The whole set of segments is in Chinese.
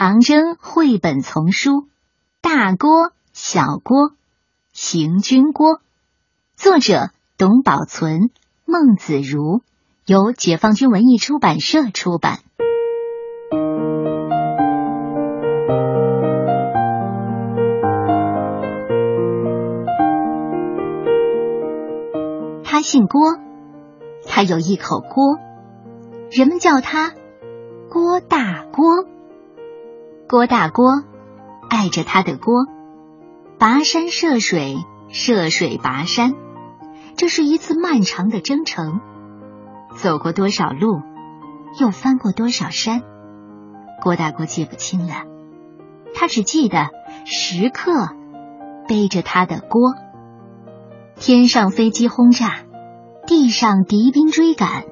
长征绘本丛书《大锅小锅行军锅》，作者董宝存、孟子如，由解放军文艺出版社出版。他姓郭，他有一口锅，人们叫他郭大锅。郭大锅爱着他的锅，跋山涉水，涉水跋山，这是一次漫长的征程。走过多少路，又翻过多少山，郭大锅记不清了。他只记得时刻背着他的锅。天上飞机轰炸，地上敌兵追赶，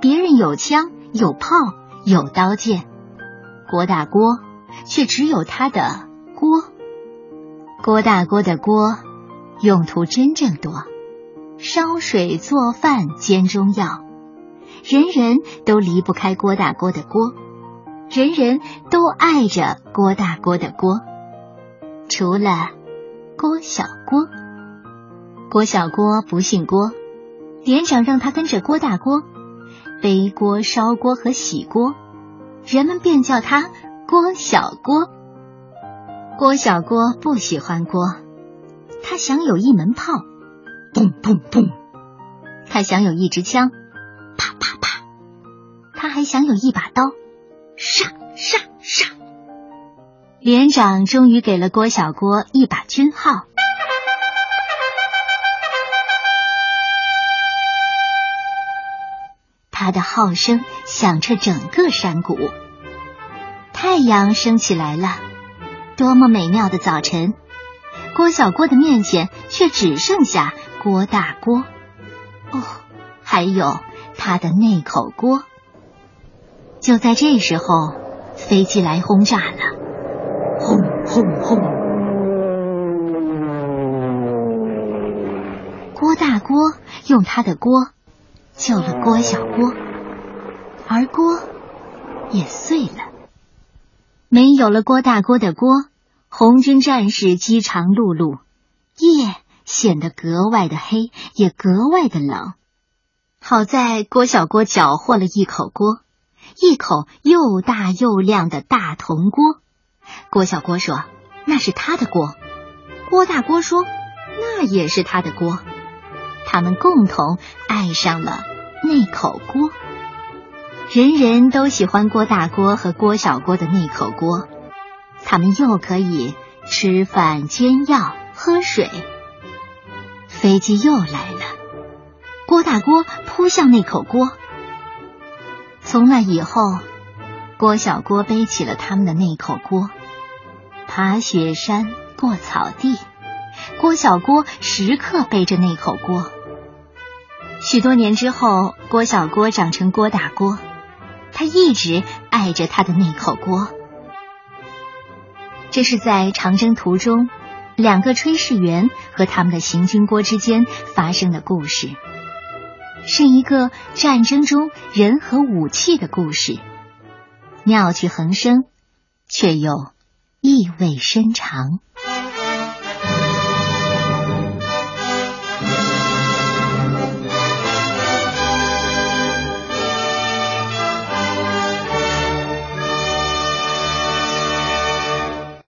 别人有枪有炮有刀剑，郭大锅却只有他的锅。郭大锅的锅用途真正多，烧水做饭煎中药，人人都离不开郭大锅的锅，人人都爱着郭大锅的锅，除了郭小锅。郭小锅不姓郭，连长让他跟着郭大锅背锅、烧锅和洗锅，人们便叫他郭小郭。郭小郭不喜欢锅，他想有一门炮，砰砰砰；他想有一支枪，啪啪啪；他还想有一把刀，杀杀杀。连长终于给了郭小郭一把军号。他的号声响彻整个山谷。太阳升起来了，多么美妙的早晨！郭小郭的面前却只剩下郭大锅，哦，还有他的那口锅。就在这时候，飞机来轰炸了，轰轰轰！郭大锅用他的锅。救了郭小郭，而锅也碎了。没有了郭大锅的锅，红军战士饥肠辘辘，夜显得格外的黑，也格外的冷。好在郭小锅缴获了一口锅，一口又大又亮的大铜锅。郭小锅说：“那是他的锅。”郭大锅说：“那也是他的锅。”他们共同爱上了那口锅，人人都喜欢郭大锅和郭小锅的那口锅。他们又可以吃饭、煎药、喝水。飞机又来了，郭大锅扑向那口锅。从那以后，郭小锅背起了他们的那口锅，爬雪山、过草地。郭小锅时刻背着那口锅。许多年之后，郭小锅长成郭大锅，他一直爱着他的那口锅。这是在长征途中，两个炊事员和他们的行军锅之间发生的故事，是一个战争中人和武器的故事，妙趣横生，却又意味深长。